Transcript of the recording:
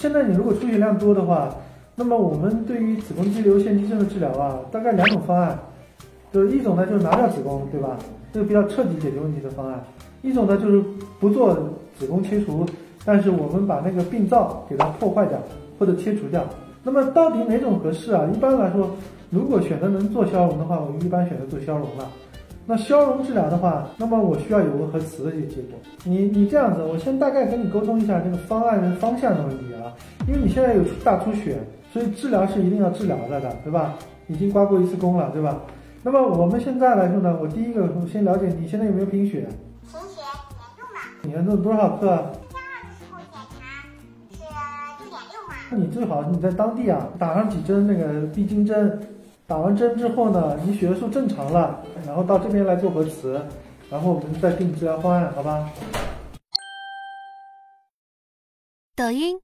现在你如果出血量多的话，那么我们对于子宫肌瘤腺肌症的治疗啊，大概两种方案，就是一种呢就是拿掉子宫，对吧？这个比较彻底解决问题的方案。一种呢就是不做子宫切除，但是我们把那个病灶给它破坏掉或者切除掉。那么到底哪种合适啊？一般来说，如果选择能做消融的话，我们一般选择做消融了。那消融治疗的话，那么我需要有个核磁的一个结果。你你这样子，我先大概跟你沟通一下这个方案的方向的问题啊。因为你现在有大出血，所以治疗是一定要治疗的的，对吧？已经刮过一次宫了，对吧？那么我们现在来说呢，我第一个我先了解你现在有没有贫血？贫血严重吗？严重多少克？天二的时候检查是六点六嘛。那你最好你在当地啊打上几针那个闭经针，打完针之后呢，你血素正常了，然后到这边来做核磁，然后我们再定治疗方案，好吧？抖音。